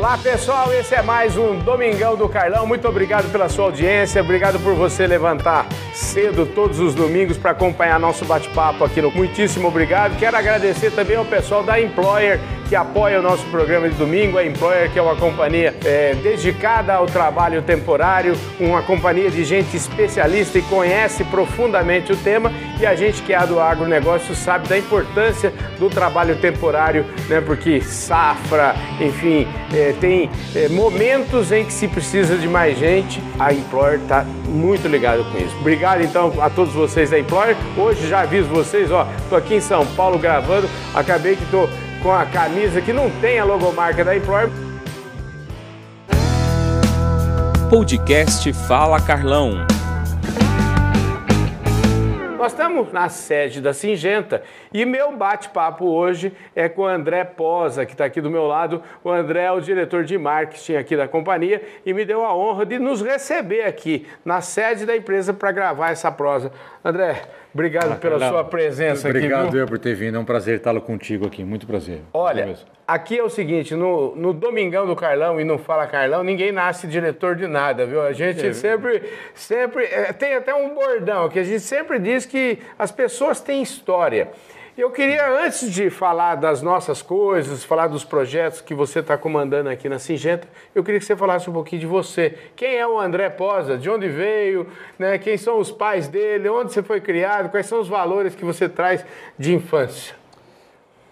Olá pessoal, esse é mais um Domingão do Carlão. Muito obrigado pela sua audiência, obrigado por você levantar cedo todos os domingos para acompanhar nosso bate-papo aqui no. Muitíssimo obrigado. Quero agradecer também ao pessoal da Employer que apoia o nosso programa de domingo, a Employer, que é uma companhia é, dedicada ao trabalho temporário, uma companhia de gente especialista e conhece profundamente o tema, e a gente que é do agronegócio sabe da importância do trabalho temporário, né? Porque safra, enfim, é, tem é, momentos em que se precisa de mais gente, a Employer está muito ligada com isso. Obrigado então a todos vocês da Employer. Hoje já aviso vocês, ó, tô aqui em São Paulo gravando, acabei que tô com a camisa que não tem a logomarca da Employer. Podcast Fala Carlão. Nós estamos na sede da Singenta e meu bate-papo hoje é com o André Posa, que está aqui do meu lado. O André é o diretor de marketing aqui da companhia e me deu a honra de nos receber aqui na sede da empresa para gravar essa prosa. André, Obrigado ah, pela sua presença obrigado aqui. Obrigado eu por ter vindo, é um prazer estar contigo aqui, muito prazer. Olha, aqui é o seguinte, no, no Domingão do Carlão e no Fala Carlão, ninguém nasce diretor de nada, viu? A gente é. sempre, sempre, é, tem até um bordão que a gente sempre diz que as pessoas têm história. Eu queria, antes de falar das nossas coisas, falar dos projetos que você está comandando aqui na Singenta, eu queria que você falasse um pouquinho de você. Quem é o André Posa? De onde veio? Né? Quem são os pais dele? Onde você foi criado? Quais são os valores que você traz de infância?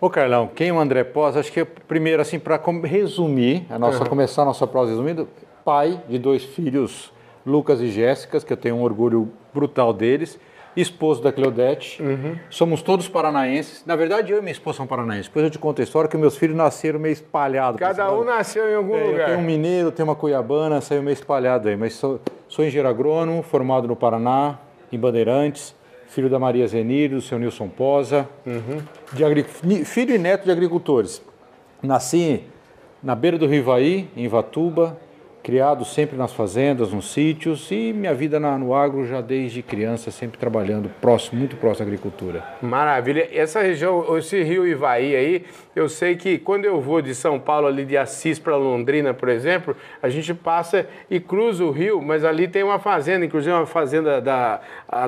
Ô Carlão, quem é o André Posa? Acho que primeiro, assim, para resumir, a nossa, uhum. começar a nossa prosa resumindo, pai de dois filhos, Lucas e Jéssica, que eu tenho um orgulho brutal deles esposo da Cleodete. Uhum. Somos todos paranaenses. Na verdade, eu e minha esposa são paranaenses. Depois eu te conto a história que meus filhos nasceram meio espalhados. Cada um nasceu em algum é, lugar. Tem um mineiro, tem uma cuiabana, saiu meio espalhado aí. Mas sou, sou engenheiro agrônomo, formado no Paraná, em Bandeirantes. Filho da Maria Zenir, do seu Nilson Posa. Uhum. De filho e neto de agricultores. Nasci na beira do Rivaí, em Vatuba, criado sempre nas fazendas, nos sítios e minha vida na, no agro já desde criança, sempre trabalhando próximo, muito próximo à agricultura. Maravilha. Essa região, esse rio Ivaí aí, eu sei que quando eu vou de São Paulo, ali de Assis para Londrina, por exemplo, a gente passa e cruza o rio, mas ali tem uma fazenda, inclusive uma fazenda da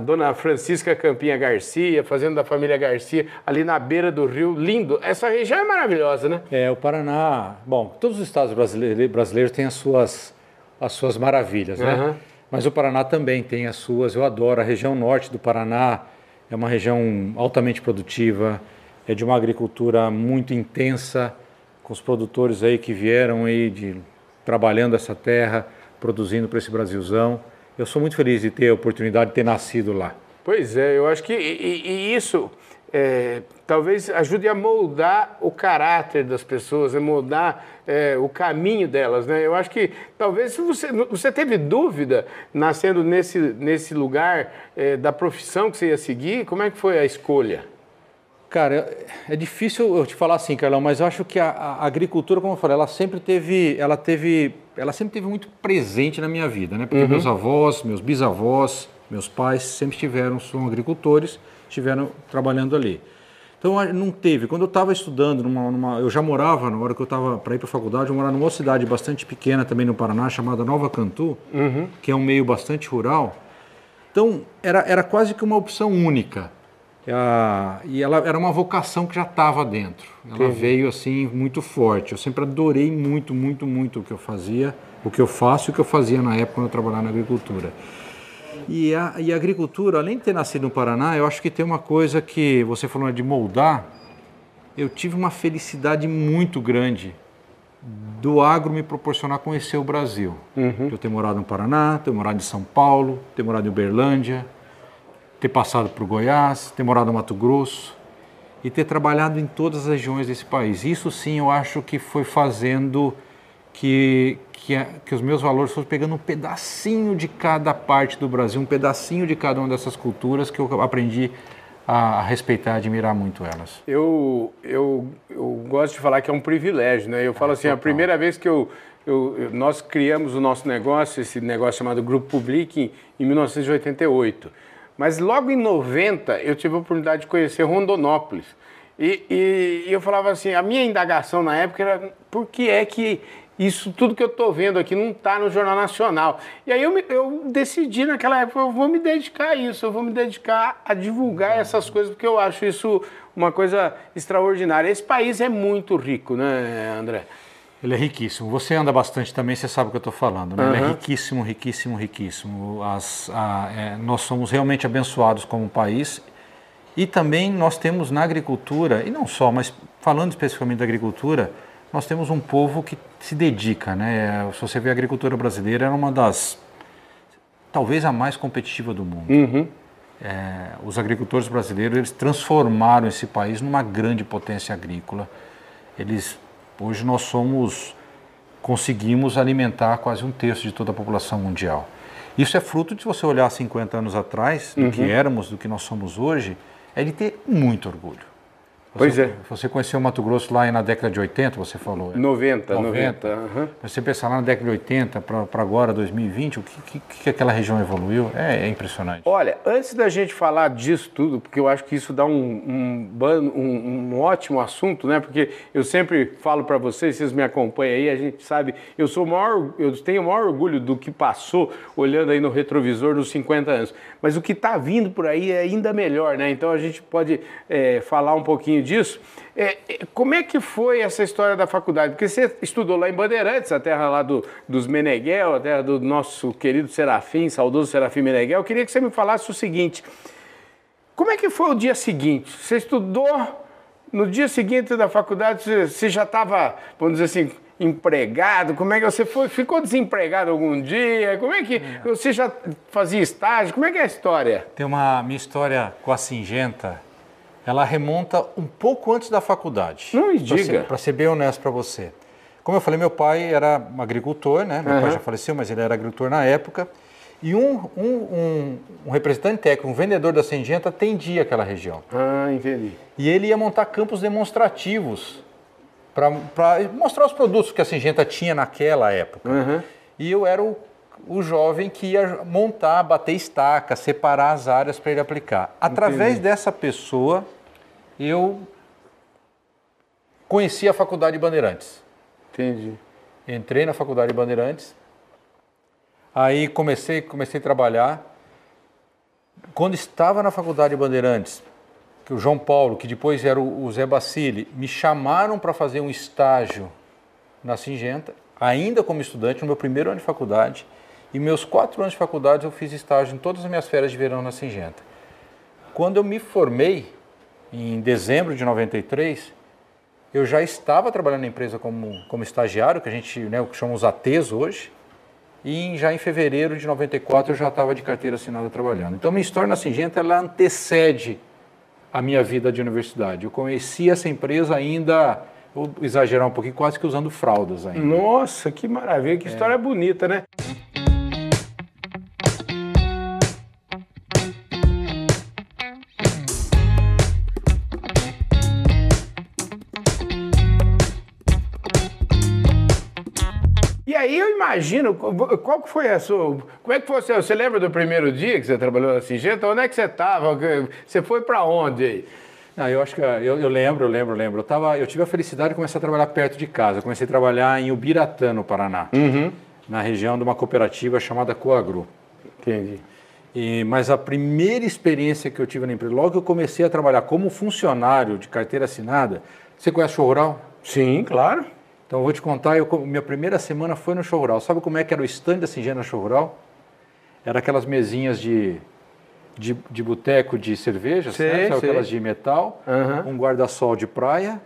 dona Francisca Campinha Garcia, fazenda da família Garcia, ali na beira do rio, lindo. Essa região é maravilhosa, né? É, o Paraná, bom, todos os estados brasileiros, brasileiros têm as suas as suas maravilhas, né? Uhum. Mas o Paraná também tem as suas. Eu adoro a região norte do Paraná. É uma região altamente produtiva, é de uma agricultura muito intensa, com os produtores aí que vieram aí de trabalhando essa terra, produzindo para esse Brasilzão. Eu sou muito feliz de ter a oportunidade de ter nascido lá. Pois é, eu acho que e, e isso é, talvez ajude a moldar o caráter das pessoas, a moldar é, o caminho delas. Né? Eu acho que talvez se você, você teve dúvida nascendo nesse, nesse lugar é, da profissão que você ia seguir, como é que foi a escolha? Cara, é difícil eu te falar assim, Carlão, mas eu acho que a, a, agricultura, como eu falei, ela sempre teve, ela teve, ela sempre teve muito presente na minha vida, né? Porque uhum. meus avós, meus bisavós, meus pais sempre tiveram, são agricultores, estiveram trabalhando ali. Então não teve. Quando eu estava estudando, numa, numa, eu já morava, na hora que eu estava para ir para a faculdade, eu morava numa cidade bastante pequena também no Paraná, chamada Nova Cantu, uhum. que é um meio bastante rural. Então era, era quase que uma opção única. e ela era uma vocação que já estava dentro. Ela uhum. veio assim muito forte. Eu sempre adorei muito, muito, muito o que eu fazia, o que eu faço e o que eu fazia na época quando eu trabalhava na agricultura. E a, e a agricultura, além de ter nascido no Paraná, eu acho que tem uma coisa que você falou de moldar. Eu tive uma felicidade muito grande do agro me proporcionar conhecer o Brasil. Uhum. Eu ter morado no Paraná, ter morado em São Paulo, ter morado em Uberlândia, ter passado por Goiás, ter morado no Mato Grosso e ter trabalhado em todas as regiões desse país. Isso sim eu acho que foi fazendo que, que, que os meus valores fossem pegando um pedacinho de cada parte do Brasil, um pedacinho de cada uma dessas culturas que eu aprendi a, respeitar admirar muito elas. Eu, eu, eu gosto de falar que é um privilégio, né? Eu falo assim, a primeira vez que eu, eu, nós criamos o nosso negócio, esse negócio chamado Grupo Public, em, em 1988. Mas logo em 90 eu tive a oportunidade de conhecer Rondonópolis. E, e, e, eu falava assim, a minha indagação na época era por que é que isso tudo que eu estou vendo aqui não está no Jornal Nacional. E aí eu, me, eu, decidi naquela época, eu vou me dedicar a isso, eu vou me dedicar a divulgar essas coisas, porque eu acho isso uma coisa extraordinária. Esse país é muito rico, né, André? Ele é riquíssimo. Você anda bastante também, você sabe o que eu estou falando. Né? Uhum. Ele é riquíssimo, riquíssimo, riquíssimo. As, a, é, nós somos realmente abençoados como país. E também nós temos na agricultura, e não só, mas falando especificamente da agricultura, nós temos um povo que se dedica. Né? Se você vê a agricultura brasileira, é uma das, talvez a mais competitiva do mundo. Uhum. É, os agricultores brasileiros eles transformaram esse país numa grande potência agrícola. Eles Hoje nós somos, conseguimos alimentar quase um terço de toda a população mundial. Isso é fruto de você olhar 50 anos atrás, do uhum. que éramos, do que nós somos hoje, é de ter muito orgulho. Você, pois é. Você conheceu o Mato Grosso lá na década de 80, você falou? 90, 90. 90 uhum. Você pensar lá na década de 80 para agora, 2020, o que, que, que, aquela região evoluiu é, é, impressionante. Olha, antes da gente falar disso tudo, porque eu acho que isso dá um, um, um, um ótimo assunto, né? Porque eu sempre falo para vocês, vocês me acompanham aí, a gente sabe, eu sou maior, eu tenho o maior orgulho do que passou olhando aí no retrovisor dos 50 anos. Mas o que está vindo por aí é ainda melhor, né? Então a gente pode é, falar um pouquinho disso. É, é, como é que foi essa história da faculdade? Porque você estudou lá em Bandeirantes, a terra lá do, dos Meneghel, a terra do nosso querido Serafim, saudoso Serafim Meneghel. Eu queria que você me falasse o seguinte: como é que foi o dia seguinte? Você estudou, no dia seguinte da faculdade, você já estava, vamos dizer assim, empregado? Como é que você foi? Ficou desempregado algum dia? Como é que é. você já fazia estágio? Como é que é a história? Tem uma minha história com a Singenta. Ela remonta um pouco antes da faculdade. Não me diga. Para ser, ser, bem honesto para você. Como eu falei, meu pai era um agricultor, né? Meu uhum. pai já faleceu, mas ele era agricultor na época. E um, um, um, um, representante técnico, um vendedor da Singenta, atendia aquela região. Ah, entendi. E ele ia montar campos demonstrativos para mostrar os produtos que a Singenta tinha naquela época. Uhum. E eu era o, o jovem que ia montar, bater estaca, separar as áreas para ele aplicar. Através Entendi. dessa pessoa, eu conheci a Faculdade de Bandeirantes. Entendi. Entrei na Faculdade de Bandeirantes, aí comecei, comecei a trabalhar. Quando estava na Faculdade de Bandeirantes, que o João Paulo, que depois era o Zé Bacilli, me chamaram para fazer um estágio na Singenta, ainda como estudante, no meu primeiro ano de faculdade. E meus quatro anos de faculdade eu fiz estágio em todas as minhas férias de verão na Singenta. Quando eu me formei, em dezembro de 93, eu já estava trabalhando na empresa como, como estagiário, que a gente né, chama os ATs hoje, e já em fevereiro de 94 eu já estava de carteira assinada trabalhando. Então minha história na Singenta ela antecede a minha vida de universidade. Eu conheci essa empresa ainda, vou exagerar um pouquinho, quase que usando fraldas ainda. Nossa, que maravilha, que é. história bonita, né? Imagino, qual que foi a sua. Como é que foi? Você lembra do primeiro dia que você trabalhou na Singenta? Onde é que você estava? Você foi para onde aí? Não, eu acho que eu, eu, lembro, eu lembro, eu lembro. Eu, tava, eu tive a felicidade de começar a trabalhar perto de casa. Eu comecei a trabalhar em Ubiratã, no Paraná, uhum. na região de uma cooperativa chamada Coagro. Entendi. E, mas a primeira experiência que eu tive na empresa, logo que eu comecei a trabalhar como funcionário de carteira assinada, você conhece o Rural? Sim, claro. Então eu vou te contar, eu, minha primeira semana foi no show rural. Sabe como é que era o stand da Singena show rural? Era aquelas mesinhas de, de, de boteco de cerveja, sei, sabe? aquelas de metal, uhum. um guarda-sol de praia.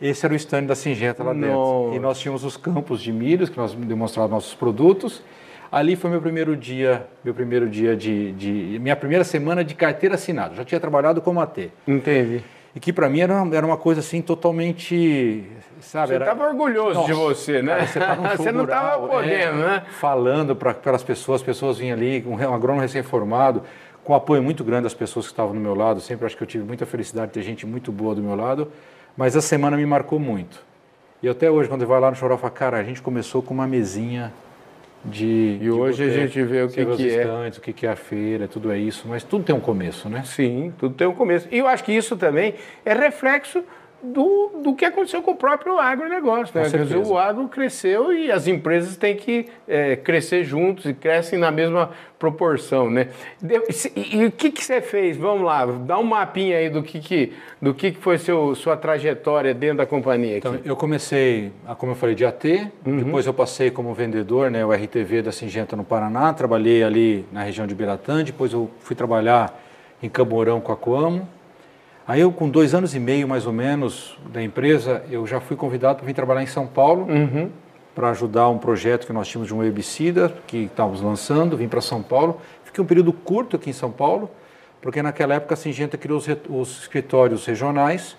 Esse era o stand da Singenta lá dentro. Nossa. E nós tínhamos os campos de milhos, que nós demonstrávamos nossos produtos. Ali foi meu primeiro dia, meu primeiro dia de, de minha primeira semana de carteira assinada. Já tinha trabalhado como AT. Entendi e que para mim era, era uma coisa assim totalmente, sabe? Você estava orgulhoso Nossa, de você, né? Cara, você, você não estava podendo, é, né? Falando para as pessoas, as pessoas vinham ali, um, um agrônomo recém-formado, com apoio muito grande das pessoas que estavam do meu lado. Sempre acho que eu tive muita felicidade de ter gente muito boa do meu lado, mas a semana me marcou muito. E até hoje, quando eu vai lá no falo, cara, a gente começou com uma mesinha de. E hoje a gente vê o que, que é. o que, que é a feira, tudo é isso, mas tudo tem um começo, né? Sim, tudo tem um começo. E eu acho que isso também é reflexo do, do que aconteceu com o próprio agronegócio. Né? Dizer, o agro cresceu e as empresas têm que é, crescer juntos e crescem na mesma proporção. Né? E, o que, que você fez? Vamos lá, dá um mapinha aí do que, que, do que, que foi seu, sua trajetória dentro da companhia. Aqui. Então, eu comecei, como eu falei, de AT, uhum. depois eu passei como vendedor, né, o RTV da Singenta no Paraná, trabalhei ali na região de Biratã, depois eu fui trabalhar em Camorão com a Coamo, Aí eu, com dois anos e meio mais ou menos da empresa, eu já fui convidado para vir trabalhar em São Paulo uhum. para ajudar um projeto que nós tínhamos de um herbicida que estávamos lançando. Vim para São Paulo. Fiquei um período curto aqui em São Paulo, porque naquela época a Singenta criou os, os escritórios regionais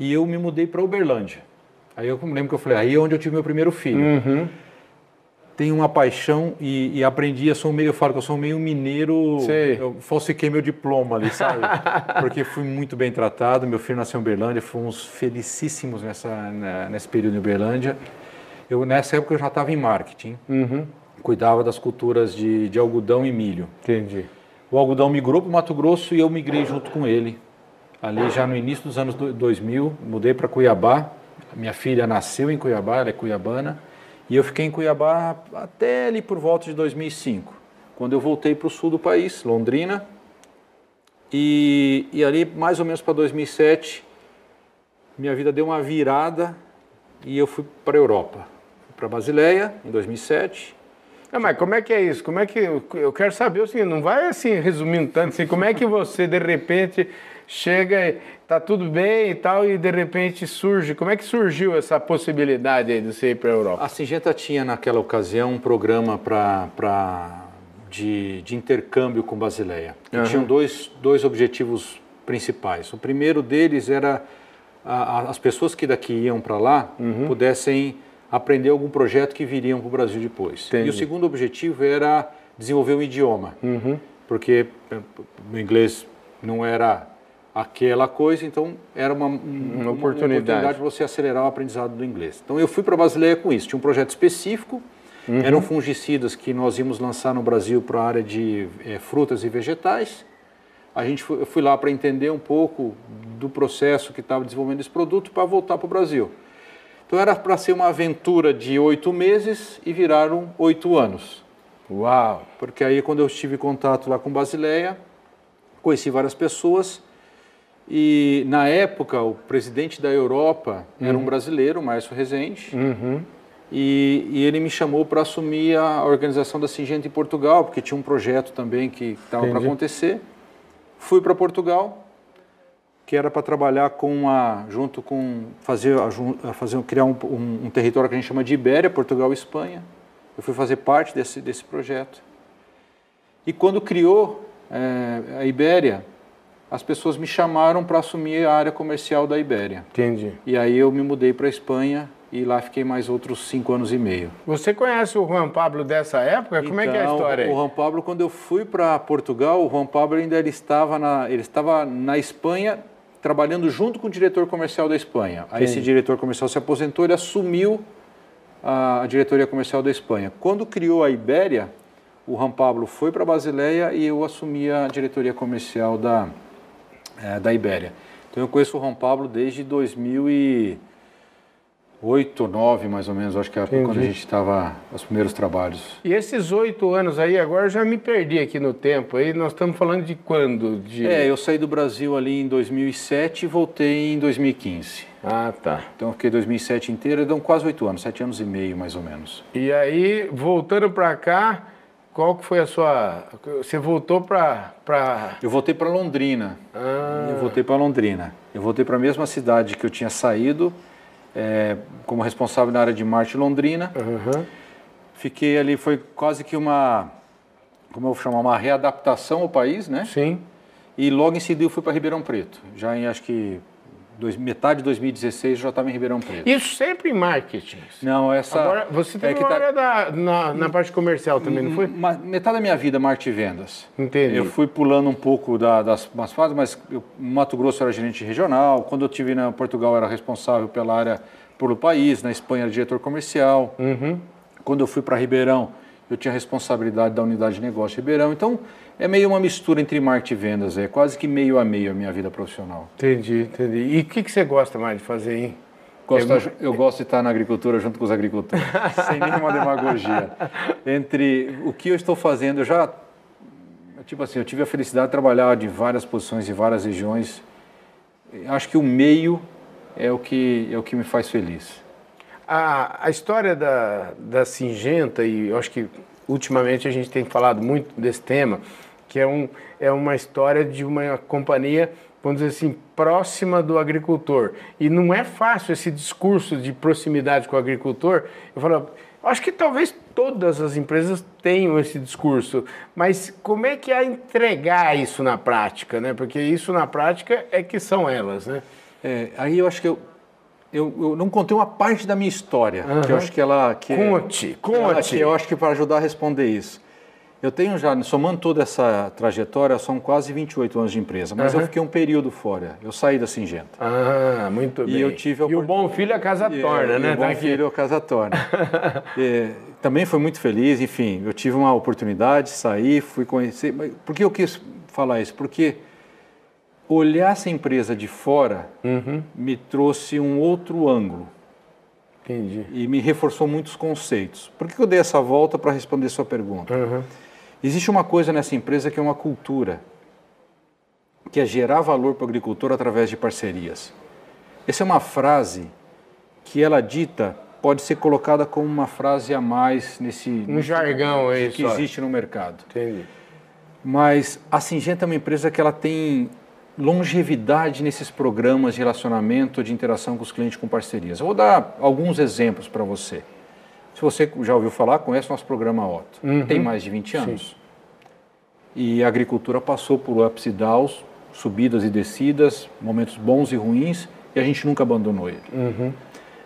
e eu me mudei para Uberlândia. Aí eu lembro que eu falei, aí é onde eu tive meu primeiro filho. Uhum tenho uma paixão e, e, aprendi, eu sou meio, eu falo que eu sou meio mineiro, Sei. eu falsifiquei meu diploma ali, sabe? Porque fui muito bem tratado, meu filho nasceu em Uberlândia, fomos felicíssimos nessa, né, nesse período em Uberlândia. Eu, nessa época eu já estava em marketing, uhum. cuidava das culturas de, de algodão e milho. Entendi. O algodão migrou para o Mato Grosso e eu migrei junto com ele. Ali já no início dos anos 2000, mudei para Cuiabá, minha filha nasceu em Cuiabá, ela é cuiabana, e eu fiquei em Cuiabá até ali por volta de 2005, quando eu voltei para o sul do país, Londrina. E, e ali, mais ou menos para 2007, minha vida deu uma virada e eu fui para a Europa. Para Basileia, em 2007. Não, mas como é que é isso? Como é que eu quero saber assim, não vai assim resumindo tanto assim, como é que você de repente chega, tá tudo bem e tal, e de repente surge. Como é que surgiu essa possibilidade aí de você ir para a Europa? A Singenta tinha naquela ocasião um programa para de, de intercâmbio com Basileia. Uhum. Tinham dois, dois objetivos principais. O primeiro deles era a, a, as pessoas que daqui iam para lá uhum. pudessem aprender algum projeto que viriam para o Brasil depois. Entendi. E o segundo objetivo era desenvolver um idioma, uhum. porque eh, o inglês não era aquela coisa, então era uma, uma, uma oportunidade para você acelerar o aprendizado do inglês. Então eu fui para a Basileia com isso, tinha um projeto específico, uhum. eram fungicidas que nós íamos lançar no Brasil para a área de é, frutas e vegetais. A gente foi, eu fui lá para entender um pouco do processo que estava desenvolvendo esse produto para voltar para o Brasil. Então era para ser uma aventura de oito meses e viraram oito anos. Uau! Porque aí quando eu tive contato lá com Basileia, conheci várias pessoas e na época o presidente da Europa uhum. era um uhum. brasileiro, Márcio Rezende. Uhum. E, e, ele me chamou para assumir a organização da Singenta em Portugal, porque tinha um projeto também que estava para acontecer. Fui para Portugal, que era para trabalhar com a, junto com fazer, a, fazer criar um, um, um, território que a gente chama de Ibéria, Portugal e Espanha. Eu fui fazer parte desse, desse projeto. E quando criou é, a Ibéria, as pessoas me chamaram para assumir a área comercial da Ibéria. Entendi. E aí eu me mudei para a Espanha e lá fiquei mais outros cinco anos e meio. Você conhece o Juan Pablo dessa época? Como é que é a então, história aí? O Juan Pablo, quando eu fui para Portugal, o Juan Pablo ainda ele estava, na, ele estava na Espanha trabalhando junto com o diretor comercial da Espanha. Aí esse diretor comercial se aposentou, ele assumiu a, a diretoria comercial da Espanha. Quando criou a Ibéria, o Juan Pablo foi para Basileia e eu assumi a diretoria comercial da é, da Ibéria. Então eu conheço o Juan Pablo desde 2008, 2009 mais ou menos, acho que é quando a gente estava os primeiros trabalhos. E esses oito anos aí, agora eu já me perdi aqui no tempo, aí nós estamos falando de quando? De... É, eu saí do Brasil ali em 2007 e voltei em 2015. Ah, tá. Então eu fiquei 2007 inteiro, dão quase oito anos, sete anos e meio mais ou menos. E aí, voltando para cá, qual que foi a sua... Você voltou para... Pra... Eu voltei para Londrina. Ah. Eu voltei para Londrina. Eu voltei para a mesma cidade que eu tinha saído, é, como responsável na área de marketing Londrina. Uhum. Fiquei ali, foi quase que uma... Como eu vou chamar? Uma readaptação ao país, né? Sim. E logo em seguida eu fui para Ribeirão Preto. Já em, acho que dois, metade de 2016 já estava em Ribeirão Preto. Isso sempre em marketing? Não, essa... Agora, você teve é uma tá... área da, na, na, parte comercial também, não foi? Metade da minha vida, marketing e vendas. Entendi. Eu fui pulando um pouco da, das umas fases, mas eu, Mato Grosso era gerente regional, quando eu estive na Portugal era responsável pela área pelo país, na Espanha era diretor comercial. Uhum. Quando eu fui para Ribeirão, eu tinha responsabilidade da unidade de negócio de Ribeirão. Então, é meio uma mistura entre marketing e vendas, é quase que meio a meio a minha vida profissional. Entendi, entendi. E o que, que você gosta mais de fazer, hein? Gosto, eu, eu gosto de estar na agricultura junto com os agricultores, sem nenhuma demagogia. Entre o que eu estou fazendo, eu já, tipo assim, eu tive a felicidade de trabalhar de várias posições em várias regiões. Acho que o meio é o que é o que me faz feliz. A, a história da, da Singenta, e eu acho que ultimamente a gente tem falado muito desse tema, que é, um, é uma história de uma companhia, vamos dizer assim, próxima do agricultor. E não é fácil esse discurso de proximidade com o agricultor. Eu falo, acho que talvez todas as empresas tenham esse discurso, mas como é que é entregar isso na prática, né? Porque isso na prática é que são elas, né? É, aí eu acho que eu eu, eu, não contei uma parte da minha história, uhum. que eu acho que ela... Que conte, é, conte. Que eu acho que para ajudar a responder isso. Eu tenho já, somando toda essa trajetória, são quase 28 anos de empresa, mas uhum. eu fiquei um período fora. Eu saí da Singenta. Ah, muito e bem. Eu tive. E o bom filho a casa torna, e, né? E o bom tá filho a casa torna. e, também foi muito feliz, enfim, eu tive uma oportunidade, saí, fui conhecer. Por que eu quis falar isso? Porque olhar essa empresa de fora uhum. me trouxe um outro ângulo. Entendi. E me reforçou muitos conceitos. Por que eu dei essa volta para responder sua pergunta? Uhum. Existe uma coisa nessa empresa que é uma cultura, que é gerar valor para o agricultor através de parcerias. Essa é uma frase que ela dita pode ser colocada como uma frase a mais nesse um jargão aí que existe no mercado. Entendi. Mas a Singenta é uma empresa que ela tem longevidade nesses programas de relacionamento, de interação com os clientes com parcerias. Eu vou dar alguns exemplos para você. Se você já ouviu falar, conhece o nosso programa Otto. Uhum. Tem mais de 20 anos. Sim. E a agricultura passou por ups e downs, subidas e descidas, momentos bons e ruins, e a gente nunca abandonou ele. Uhum.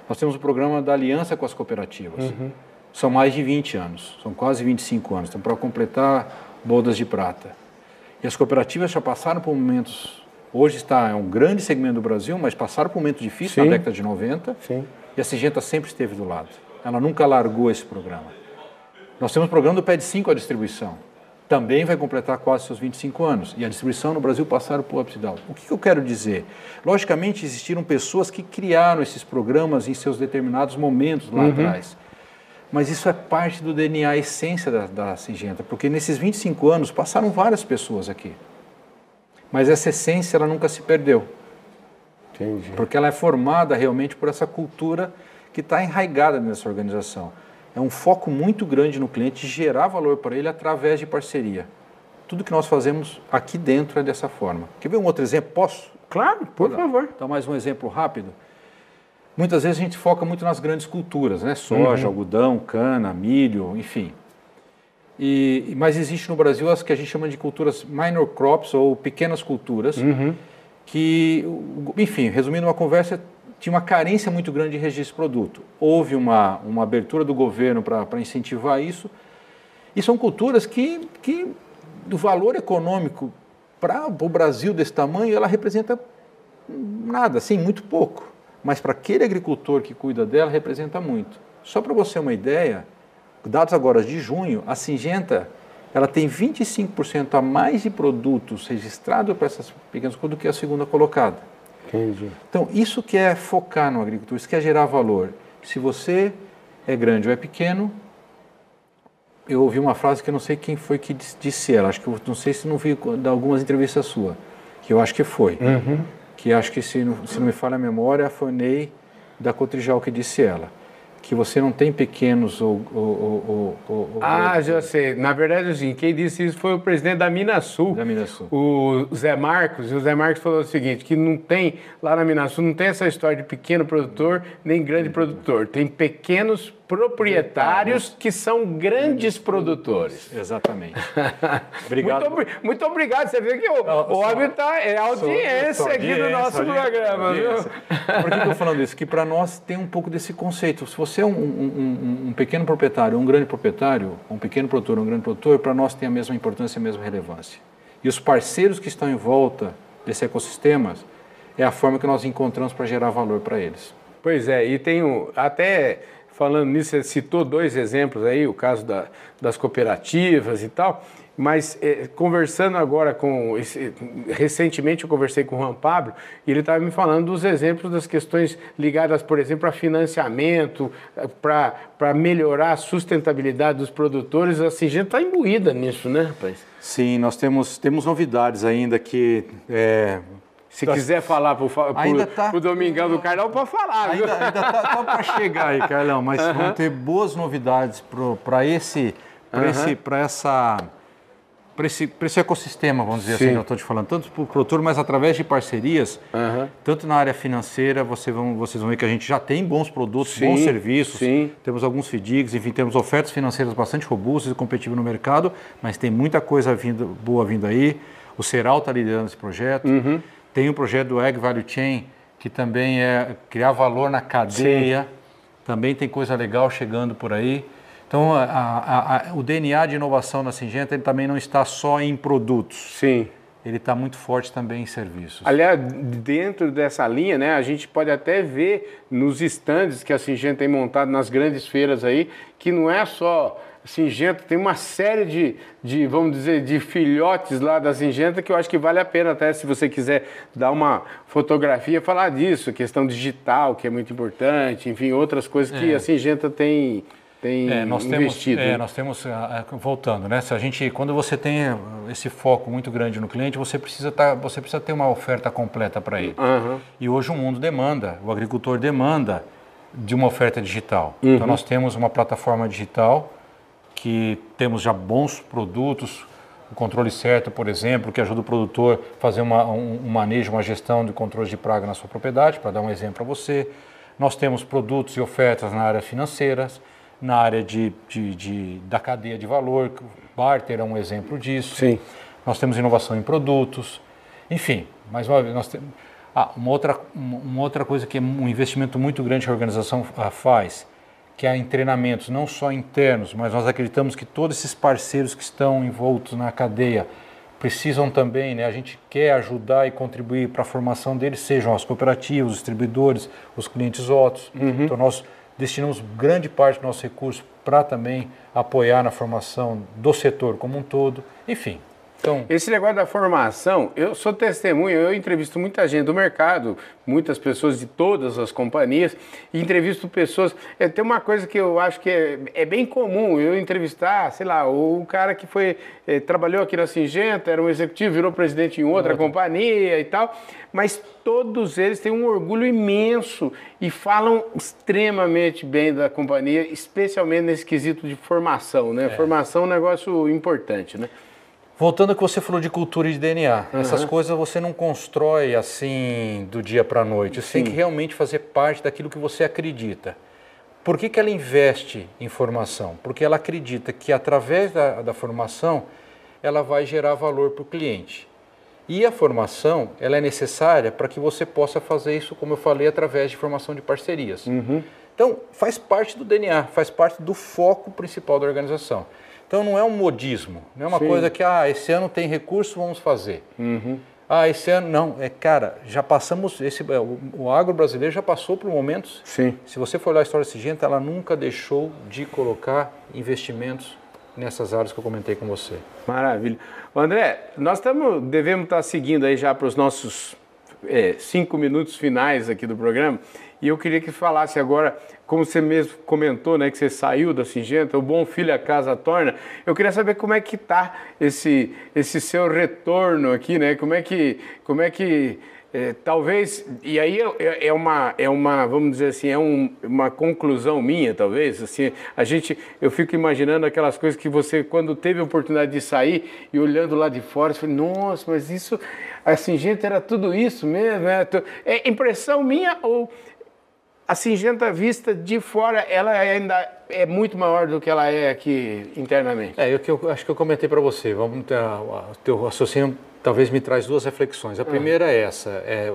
Nós temos o programa da aliança com as cooperativas. Uhum. São mais de 20 anos, são quase 25 anos. Então, para completar, bodas de prata. E as cooperativas já passaram por momentos Hoje está é um grande segmento do Brasil, mas passaram por momento difícil Sim. na década de 90. Sim. E a Singenta sempre esteve do lado. Ela nunca largou esse programa. Nós temos o programa do PED 5 a distribuição. Também vai completar quase seus 25 anos. E a distribuição no Brasil passaram por ups O que, que eu quero dizer? Logicamente, existiram pessoas que criaram esses programas em seus determinados momentos lá uhum. atrás. Mas isso é parte do DNA, a essência da, da Singenta, porque nesses 25 anos passaram várias pessoas aqui. Mas essa essência ela nunca se perdeu. Entendi. Porque ela é formada realmente por essa cultura que está enraigada nessa organização. É um foco muito grande no cliente gerar valor para ele através de parceria. Tudo que nós fazemos aqui dentro é dessa forma. Quer ver um outro exemplo? Posso? Claro, por favor. Então, mais um exemplo rápido. Muitas vezes a gente foca muito nas grandes culturas, né? Soja, uhum. algodão, cana, milho, enfim. E, mas existe no Brasil as que a gente chama de culturas minor crops ou pequenas culturas, uhum. Que, enfim, resumindo uma conversa, tinha uma carência muito grande de registro de produto. Houve uma, uma abertura do governo para incentivar isso. E são culturas que, que do valor econômico para o Brasil desse tamanho, ela representa nada, assim, muito pouco. Mas para aquele agricultor que cuida dela, representa muito. Só para você uma ideia, dados agora de junho, a Singenta ela tem 25% a mais de produtos registrados para essas pequenas coisas do que a segunda colocada. Entendi. Então, isso que é focar no agricultor, isso que é gerar valor. Se você é grande ou é pequeno, eu ouvi uma frase que eu não sei quem foi que disse ela, acho que eu não sei se não vi de algumas entrevistas sua, que eu acho que foi. Uhum. Que acho que, se não, se não me falha a memória, foi Ney da Cotrijal que disse ela que você não tem pequenos ou, ou, ou, ou ah, já sei. Na verdade, assim, quem disse isso foi o presidente da Minasul. Da Minasul. O Zé Marcos. E o Zé Marcos falou o seguinte, que não tem, lá na Minasul, não tem essa história de pequeno produtor nem grande produtor. Tem pequenos proprietários que são grandes produtores. Exatamente. Obrigado. Muito, muito, obrigado. Você vê que o, o homem está é audiência, aqui do nosso programa. Por que eu estou falando isso? Que para nós tem um pouco desse conceito. Se você é um, um, um, pequeno proprietário, um grande proprietário, um pequeno produtor, um grande produtor, para nós tem a mesma importância a mesma relevância. E os parceiros que estão em volta desse ecossistema é a forma que nós encontramos para gerar valor para eles. Pois é, e um, até falando nisso, você citou dois exemplos aí, o caso da, das cooperativas e tal, mas é, conversando agora com. Esse, recentemente eu conversei com o Juan Pablo e ele estava me falando dos exemplos das questões ligadas, por exemplo, a financiamento, para melhorar a sustentabilidade dos produtores. A gente está imbuída nisso, né, rapaz? Sim, nós temos, temos novidades ainda que. É, se quiser falar para o tá, Domingão do Carlão, pode falar. Ainda, ainda tá, tá para chegar aí, Carlão, mas uhum. vão ter boas novidades para esse, uhum. esse, essa para esse, esse ecossistema, vamos dizer assim, Sim. assim, que eu estou te falando, tanto para o produtor, mas através de parcerias, uhum. tanto na área financeira, você vão, vocês vão ver que a gente já tem bons produtos, Sim. bons serviços, Sim. temos alguns FDIGs, enfim, temos ofertas financeiras bastante robustas e competitivas no mercado, mas tem muita coisa vindo, boa vindo aí. O Ceral está liderando esse projeto. Uhum. Tem o projeto do Egg Value Chain, que também é criar valor na cadeia. Também tem coisa legal chegando por aí. Então, a, a, a, o DNA de inovação na Singenta ele também não está só em produtos. Sim. Ele está muito forte também em serviços. Aliás, dentro dessa linha, né, a gente pode até ver nos estandes que a Singenta tem montado nas grandes feiras aí, que não é só Singenta, tem uma série de, de, vamos dizer, de filhotes lá da Singenta que eu acho que vale a pena até se você quiser dar uma fotografia, falar disso, questão digital, que é muito importante, enfim, outras coisas que é. a Singenta tem tem é, nós investido. Temos, é, nós temos, ah, ah, voltando, né? Se a gente, quando você tem esse foco muito grande no cliente, você precisa, tá, você precisa ter uma oferta completa para ele. Uhum. E hoje o mundo demanda, o agricultor demanda de uma oferta digital. Uhum. Então nós temos uma plataforma digital que temos já bons produtos, o controle certo, por exemplo, que ajuda o produtor a fazer uma, um, um manejo, uma gestão de controle de praga na sua propriedade, para dar um exemplo para você. Nós temos produtos e ofertas na área financeiras na área de, de, de, da cadeia de valor, barter é um exemplo disso. Sim. Nós temos inovação em produtos, enfim, mais uma vez, nós temos. Ah, uma outra, uma outra coisa que é um investimento muito grande que a organização ah, faz, que é em treinamentos, não só internos, mas nós acreditamos que todos esses parceiros que estão envoltos na cadeia precisam também, né, a gente quer ajudar e contribuir para a formação deles, sejam as cooperativas, os distribuidores, os clientes outros. Uhum. Então, nós destinamos grande parte do nosso recurso para também apoiar na formação do setor como um todo. Enfim, então, Esse negócio da formação, eu sou testemunha, eu entrevisto muita gente do mercado, muitas pessoas de todas as companhias, entrevisto pessoas. É, tem uma coisa que eu acho que é, é bem comum eu entrevistar, sei lá, o cara que foi é, trabalhou aqui na Singenta, era um executivo, virou presidente em outra, outra companhia e tal, mas todos eles têm um orgulho imenso e falam extremamente bem da companhia, especialmente nesse quesito de formação, né? É. Formação é um negócio importante, né? Voltando ao que você falou de cultura e de DNA, uhum. essas coisas você não constrói assim do dia para a noite. Você Sim. tem que realmente fazer parte daquilo que você acredita. Por que, que ela investe em formação? Porque ela acredita que através da, da formação ela vai gerar valor para o cliente. E a formação ela é necessária para que você possa fazer isso, como eu falei, através de formação de parcerias. Uhum. Então, faz parte do DNA, faz parte do foco principal da organização. Então não é um modismo, não é uma Sim. coisa que, ah, esse ano tem recurso, vamos fazer. Uhum. Ah, esse ano não, é cara, já passamos, esse, é, o, o agro brasileiro já passou por momentos. Sim. Se você for olhar a história Sigenta, ela nunca deixou de colocar investimentos nessas áreas que eu comentei com você. Maravilha. André, nós estamos, devemos estar seguindo aí já para os nossos é, cinco minutos finais aqui do programa. E eu queria que falasse agora, como você mesmo comentou, né, que você saiu da Singenta, o bom filho a casa torna. Eu queria saber como é que está esse, esse seu retorno aqui, né? Como é que, como é que é, talvez, e aí é, é, uma, é uma, vamos dizer assim, é um, uma conclusão minha, talvez, assim, a gente, eu fico imaginando aquelas coisas que você, quando teve a oportunidade de sair e olhando lá de fora, você fala, nossa, mas isso, assim, gente, era tudo isso mesmo, é, é impressão minha ou a Singenta vista de fora, ela ainda é muito maior do que ela é aqui internamente. É, eu, que eu acho que eu comentei para você. Vamos ter, o teu raciocínio talvez me traz duas reflexões. A primeira uhum. é essa, é,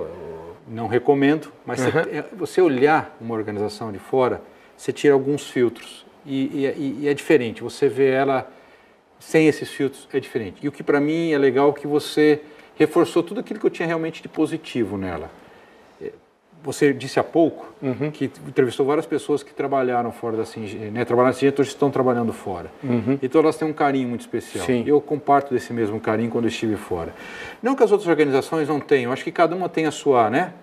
não recomendo, mas uhum. você, é, você, olhar uma organização de fora, você tira alguns filtros e, e, e, é diferente. Você vê ela sem esses filtros é diferente. E o que para mim é legal é que você reforçou tudo aquilo que eu tinha realmente de positivo nela você disse há pouco uhum. que entrevistou várias pessoas que trabalharam fora da Singenta, né, trabalharam na Singenta, hoje estão trabalhando fora. Uhum. Então elas têm um carinho muito especial. Sim. Eu comparto desse mesmo carinho quando estive fora. Não que as outras organizações não tenham, acho que cada uma tem a sua, né?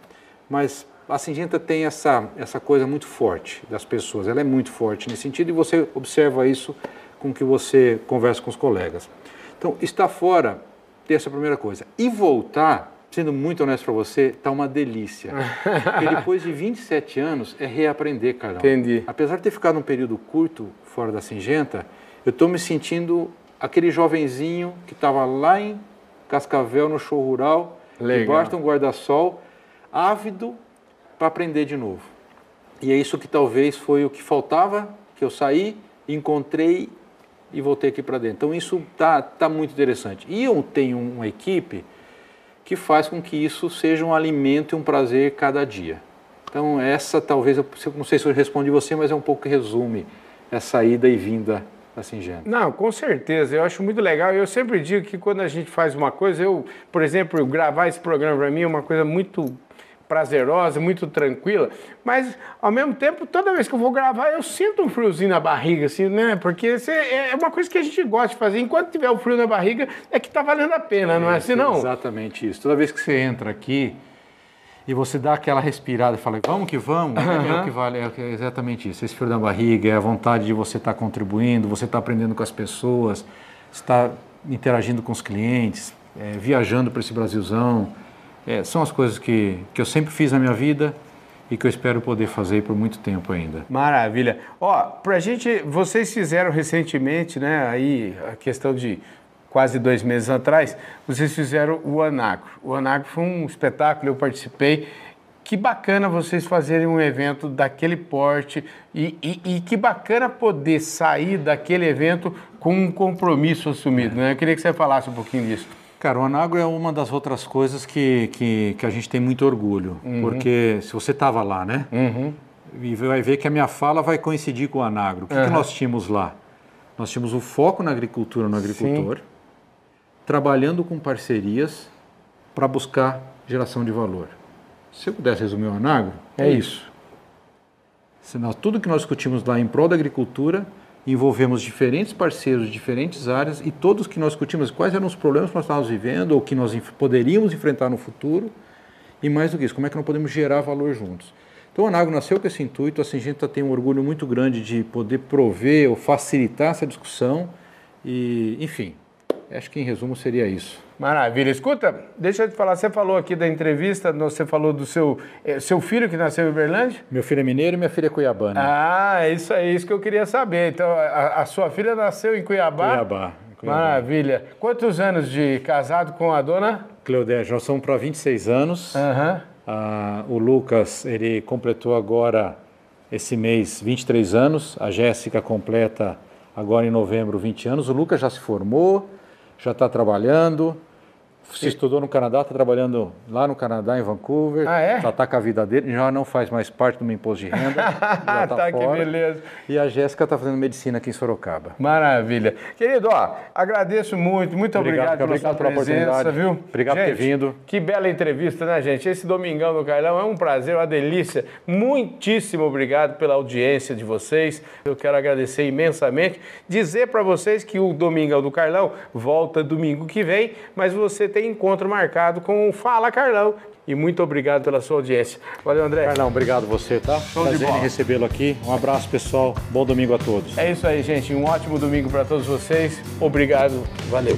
Mas a Singenta tem essa, essa coisa muito forte das pessoas, ela é muito forte nesse sentido e você observa isso com que você conversa com os colegas. Então, estar fora, ter essa primeira coisa. E voltar, sendo muito honesto para você, está uma delícia. Porque depois de 27 anos é reaprender, Carlão. Entendi. Apesar de ter ficado um período curto fora da Singenta, eu estou me sentindo aquele jovenzinho que estava lá em Cascavel, no show rural, Legal. debaixo de um guarda-sol, ávido para aprender de novo. E é isso que talvez foi o que faltava, que eu saí, encontrei e voltei aqui para dentro. Então isso tá, tá muito interessante. E eu tenho uma equipe que faz com que isso seja um alimento e um prazer cada dia. Então essa talvez, eu não sei se eu respondi você, mas é um pouco que resume essa ida e vinda da Singenta. Não, com certeza. Eu acho muito legal. Eu sempre digo que quando a gente faz uma coisa, eu, por exemplo, gravar esse programa para mim é uma coisa muito prazerosa, muito tranquila, mas ao mesmo tempo, toda vez que eu vou gravar, eu sinto um friozinho na barriga, assim, né? Porque é uma coisa que a gente gosta de fazer. Enquanto tiver o frio na barriga, é que tá valendo a pena, não é, é assim, não? Exatamente isso. Toda vez que você entra aqui e você dá aquela respirada e fala, vamos que vamos, uhum. é o que vale, é exatamente isso. Esse frio na barriga, é a vontade de você estar tá contribuindo, você estar tá aprendendo com as pessoas, estar interagindo com os clientes, é, viajando para esse Brasilzão é, são as coisas que, que eu sempre fiz na minha vida e que eu espero poder fazer por muito tempo ainda. Maravilha. Ó, pra gente, vocês fizeram recentemente, né, aí a questão de quase dois meses atrás, vocês fizeram o Anagro. O Anagro foi um espetáculo, eu participei. Que bacana vocês fazerem um evento daquele porte e, e, e que bacana poder sair daquele evento com um compromisso assumido, né? Eu queria que você falasse um pouquinho disso. Cara, o Anagro é uma das outras coisas que, que, que a gente tem muito orgulho, uhum. porque se você estava lá, né? Uhum. E vai ver que a minha fala vai coincidir com o Anagro. O que, uhum. que nós tínhamos lá? Nós tínhamos o foco na agricultura, no agricultor, Sim. trabalhando com parcerias para buscar geração de valor. Se eu pudesse resumir o Anagro, é, é isso. Senão, tudo que nós discutimos lá em prol da agricultura envolvemos diferentes parceiros de diferentes áreas e todos que nós discutimos quais eram os problemas que nós estávamos vivendo ou que nós poderíamos enfrentar no futuro e mais do que isso, como é que nós podemos gerar valor juntos. Então a Anago nasceu com esse intuito, a Singenta tem um orgulho muito grande de poder prover ou facilitar essa discussão e, enfim, acho que em resumo seria isso. Maravilha. Escuta, deixa eu te falar, você falou aqui da entrevista, você falou do seu, é, seu filho que nasceu em Uberlândia? Meu filho é mineiro e minha filha é cuiabana. Ah, é isso é isso que eu queria saber. Então, a, a sua filha nasceu em Cuiabá? Cuiabá. Cuiabá. Maravilha. Quantos anos de casado com a dona? Cleodé, já são para 26 anos. Uhum. Ah, o Lucas, ele completou agora, esse mês, 23 anos. A Jéssica completa agora em novembro 20 anos. O Lucas já se formou, já está trabalhando. Se estudou no Canadá, está trabalhando lá no Canadá, em Vancouver. Ah, é? Já está com a vida dele, já não faz mais parte do meu imposto de renda. já tá, tá que beleza. E a Jéssica está fazendo medicina aqui em Sorocaba. Maravilha. Querido, ó, agradeço muito, muito obrigado, obrigado pela obrigado sua presença, viu? Obrigado gente, por ter vindo. Que bela entrevista, né, gente? Esse Domingão do Carlão é um prazer, uma delícia. Muitíssimo obrigado pela audiência de vocês. Eu quero agradecer imensamente. Dizer para vocês que o Domingão do Carlão volta domingo que vem, mas você tem encontro marcado com o Fala Carlão. E muito obrigado pela sua audiência. Valeu, André. Carlão, obrigado você, tá? Show Prazer em recebê-lo aqui. Um abraço, pessoal. Bom domingo a todos. É isso aí, gente. Um ótimo domingo para todos vocês. Obrigado. Valeu.